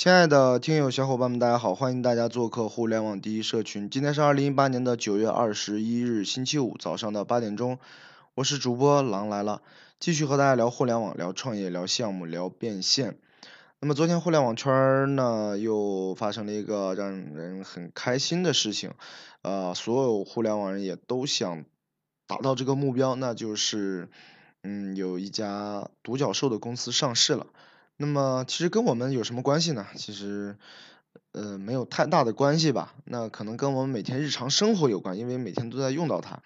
亲爱的听友小伙伴们，大家好，欢迎大家做客互联网第一社群。今天是二零一八年的九月二十一日，星期五早上的八点钟，我是主播狼来了，继续和大家聊互联网、聊创业、聊项目、聊变现。那么昨天互联网圈呢又发生了一个让人很开心的事情，呃，所有互联网人也都想达到这个目标，那就是嗯有一家独角兽的公司上市了。那么其实跟我们有什么关系呢？其实，呃，没有太大的关系吧。那可能跟我们每天日常生活有关，因为每天都在用到它。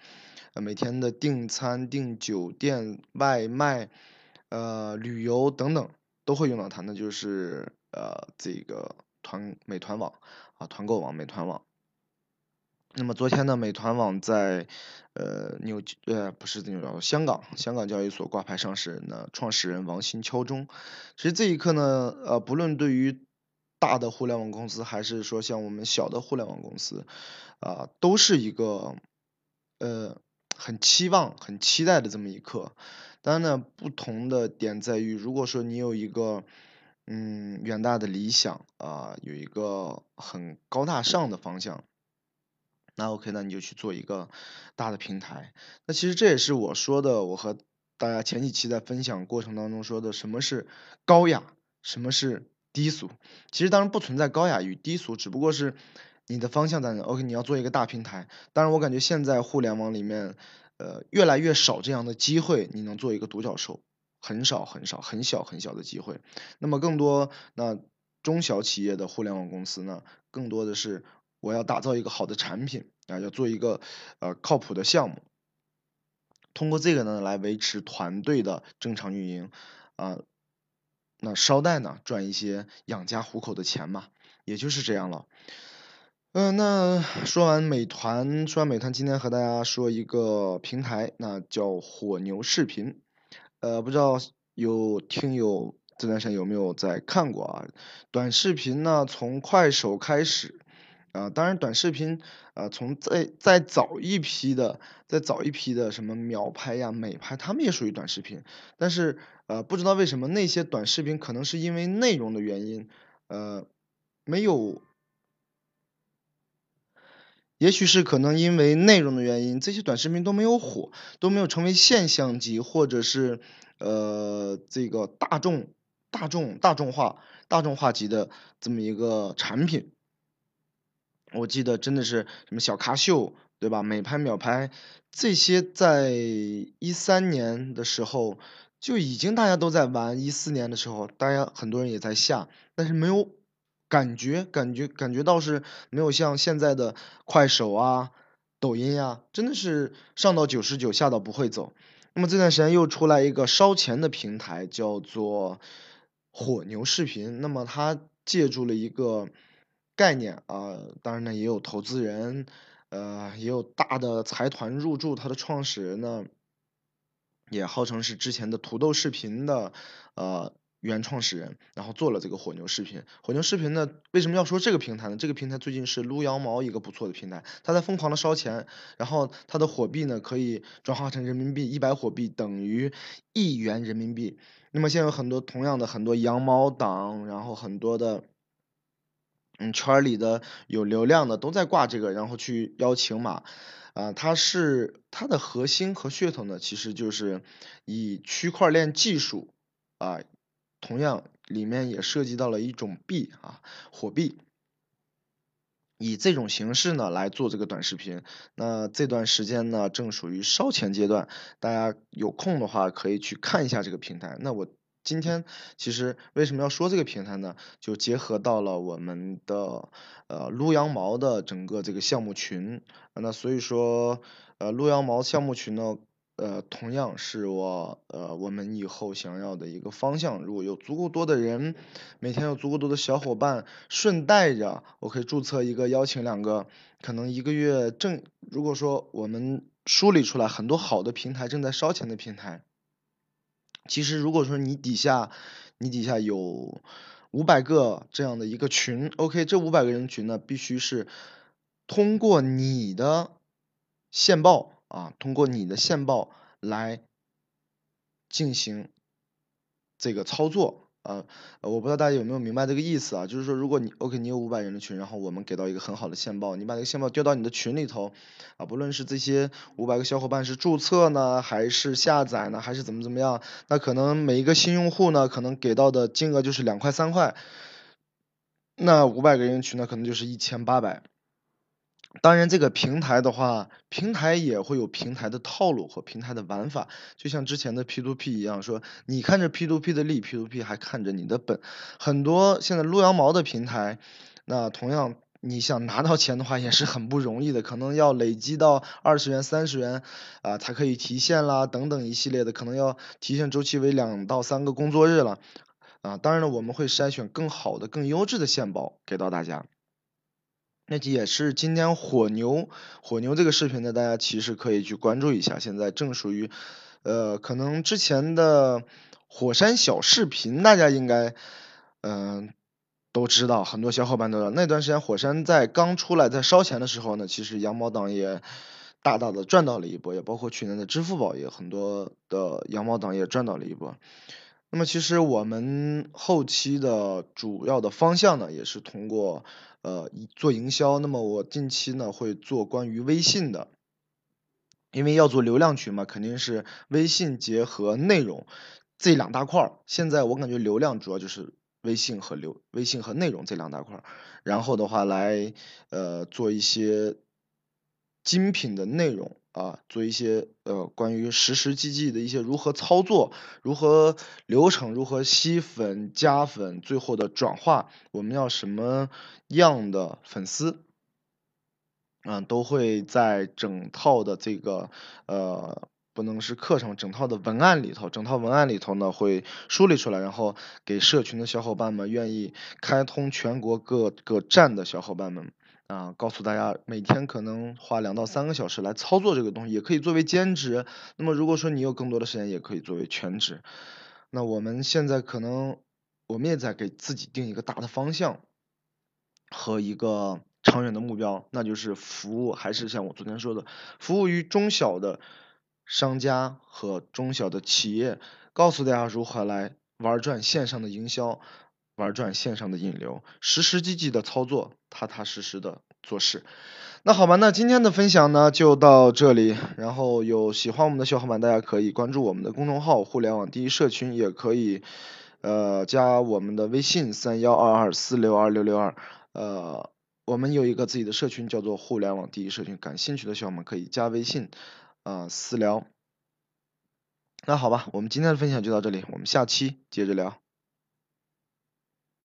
呃，每天的订餐、订酒店、外卖、呃，旅游等等都会用到它。那就是呃，这个团美团网啊，团购网美团网。那么昨天呢，美团网在呃纽呃不是纽约，香港香港交易所挂牌上市，那创始人王兴敲钟。其实这一刻呢，呃，不论对于大的互联网公司，还是说像我们小的互联网公司，啊，都是一个呃很期望、很期待的这么一刻。当然呢，不同的点在于，如果说你有一个嗯远大的理想啊，有一个很高大上的方向。那 OK，那你就去做一个大的平台。那其实这也是我说的，我和大家前几期在分享过程当中说的，什么是高雅，什么是低俗。其实当然不存在高雅与低俗，只不过是你的方向在哪。OK，你要做一个大平台。当然我感觉现在互联网里面，呃，越来越少这样的机会，你能做一个独角兽，很少很少，很小很小的机会。那么更多那中小企业的互联网公司呢，更多的是。我要打造一个好的产品啊，要做一个呃靠谱的项目，通过这个呢来维持团队的正常运营啊，那捎带呢赚一些养家糊口的钱嘛，也就是这样了。嗯，那说完美团，说完美团，今天和大家说一个平台，那叫火牛视频。呃，不知道有听友这段时间有没有在看过啊？短视频呢，从快手开始。啊，当然，短视频，呃，从再再早一批的，再早一批的什么秒拍呀、美拍，他们也属于短视频。但是，呃，不知道为什么那些短视频可能是因为内容的原因，呃，没有，也许是可能因为内容的原因，这些短视频都没有火，都没有成为现象级或者是呃这个大众、大众、大众化、大众化级的这么一个产品。我记得真的是什么小咖秀，对吧？美拍秒拍这些，在一三年的时候就已经大家都在玩，一四年的时候大家很多人也在下，但是没有感觉，感觉感觉到是没有像现在的快手啊、抖音呀，真的是上到九十九，下到不会走。那么这段时间又出来一个烧钱的平台，叫做火牛视频。那么它借助了一个。概念啊，当然呢也有投资人，呃，也有大的财团入驻。它的创始人呢，也号称是之前的土豆视频的呃原创始人，然后做了这个火牛视频。火牛视频呢，为什么要说这个平台呢？这个平台最近是撸羊毛一个不错的平台，它在疯狂的烧钱，然后它的火币呢可以转化成人民币，一百火币等于一元人民币。那么现在有很多同样的很多羊毛党，然后很多的。嗯，圈里的有流量的都在挂这个，然后去邀请码，啊，它是它的核心和噱头呢，其实就是以区块链技术啊，同样里面也涉及到了一种币啊，火币，以这种形式呢来做这个短视频。那这段时间呢正属于烧钱阶段，大家有空的话可以去看一下这个平台。那我。今天其实为什么要说这个平台呢？就结合到了我们的呃撸羊毛的整个这个项目群，那所以说呃撸羊毛项目群呢，呃同样是我呃我们以后想要的一个方向。如果有足够多的人，每天有足够多的小伙伴，顺带着我可以注册一个，邀请两个，可能一个月正如果说我们梳理出来很多好的平台，正在烧钱的平台。其实，如果说你底下，你底下有五百个这样的一个群，OK，这五百个人群呢，必须是通过你的线报啊，通过你的线报来进行这个操作啊，我不知道大家有没有明白这个意思啊？就是说，如果你 OK，你有五百人的群，然后我们给到一个很好的线报，你把这个线报丢到你的群里头，啊，不论是这些五百个小伙伴是注册呢，还是下载呢，还是怎么怎么样，那可能每一个新用户呢，可能给到的金额就是两块三块，那五百个人群呢，可能就是一千八百。当然，这个平台的话，平台也会有平台的套路和平台的玩法，就像之前的 P to P 一样，说你看着 P to P 的利，P to P 还看着你的本。很多现在撸羊毛的平台，那同样你想拿到钱的话也是很不容易的，可能要累积到二十元、三十元啊才可以提现啦，等等一系列的，可能要提现周期为两到三个工作日了啊。当然了，我们会筛选更好的、更优质的线包给到大家。那也是今天火牛火牛这个视频呢，大家其实可以去关注一下。现在正属于，呃，可能之前的火山小视频，大家应该嗯都知道，很多小伙伴都知道。那段时间火山在刚出来在烧钱的时候呢，其实羊毛党也大大的赚到了一波，也包括去年的支付宝也很多的羊毛党也赚到了一波。那么其实我们后期的主要的方向呢，也是通过。呃，做营销，那么我近期呢会做关于微信的，因为要做流量群嘛，肯定是微信结合内容这两大块儿。现在我感觉流量主要就是微信和流微信和内容这两大块儿，然后的话来呃做一些精品的内容。啊，做一些呃关于实实际际的一些如何操作、如何流程、如何吸粉、加粉、最后的转化，我们要什么样的粉丝，嗯，都会在整套的这个呃不能是课程，整套的文案里头，整套文案里头呢会梳理出来，然后给社群的小伙伴们，愿意开通全国各个站的小伙伴们。啊，告诉大家，每天可能花两到三个小时来操作这个东西，也可以作为兼职。那么如果说你有更多的时间，也可以作为全职。那我们现在可能，我们也在给自己定一个大的方向和一个长远的目标，那就是服务，还是像我昨天说的，服务于中小的商家和中小的企业，告诉大家如何来玩转线上的营销。玩转线上的引流，实实际际的操作，踏踏实实的做事。那好吧，那今天的分享呢就到这里。然后有喜欢我们的小伙伴，大家可以关注我们的公众号“互联网第一社群”，也可以呃加我们的微信三幺二二四六二六六二。呃，我们有一个自己的社群，叫做“互联网第一社群”，感兴趣的小伙伴可以加微信啊私聊。那好吧，我们今天的分享就到这里，我们下期接着聊。